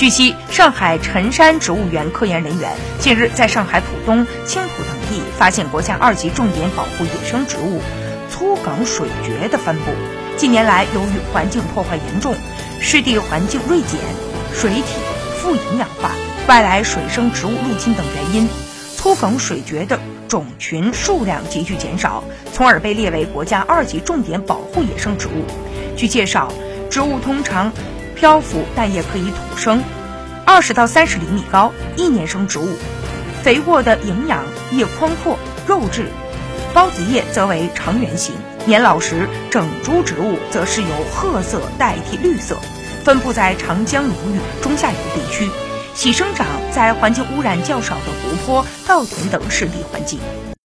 据悉，上海辰山植物园科研人员近日在上海浦东、青浦等地发现国家二级重点保护野生植物粗梗水蕨的分布。近年来，由于环境破坏严重，湿地环境锐减，水体富营养化，外来水生植物入侵等原因，粗梗水蕨的种群数量急剧减少，从而被列为国家二级重点保护野生植物。据介绍，植物通常漂浮，但也可以土生，二十到三十厘米高，一年生植物，肥沃的营养，叶宽阔，肉质，孢子叶则为长圆形。年老时，整株植物则是由褐色代替绿色，分布在长江流域中下游地区，喜生长在环境污染较少的湖泊、稻田等湿地环境。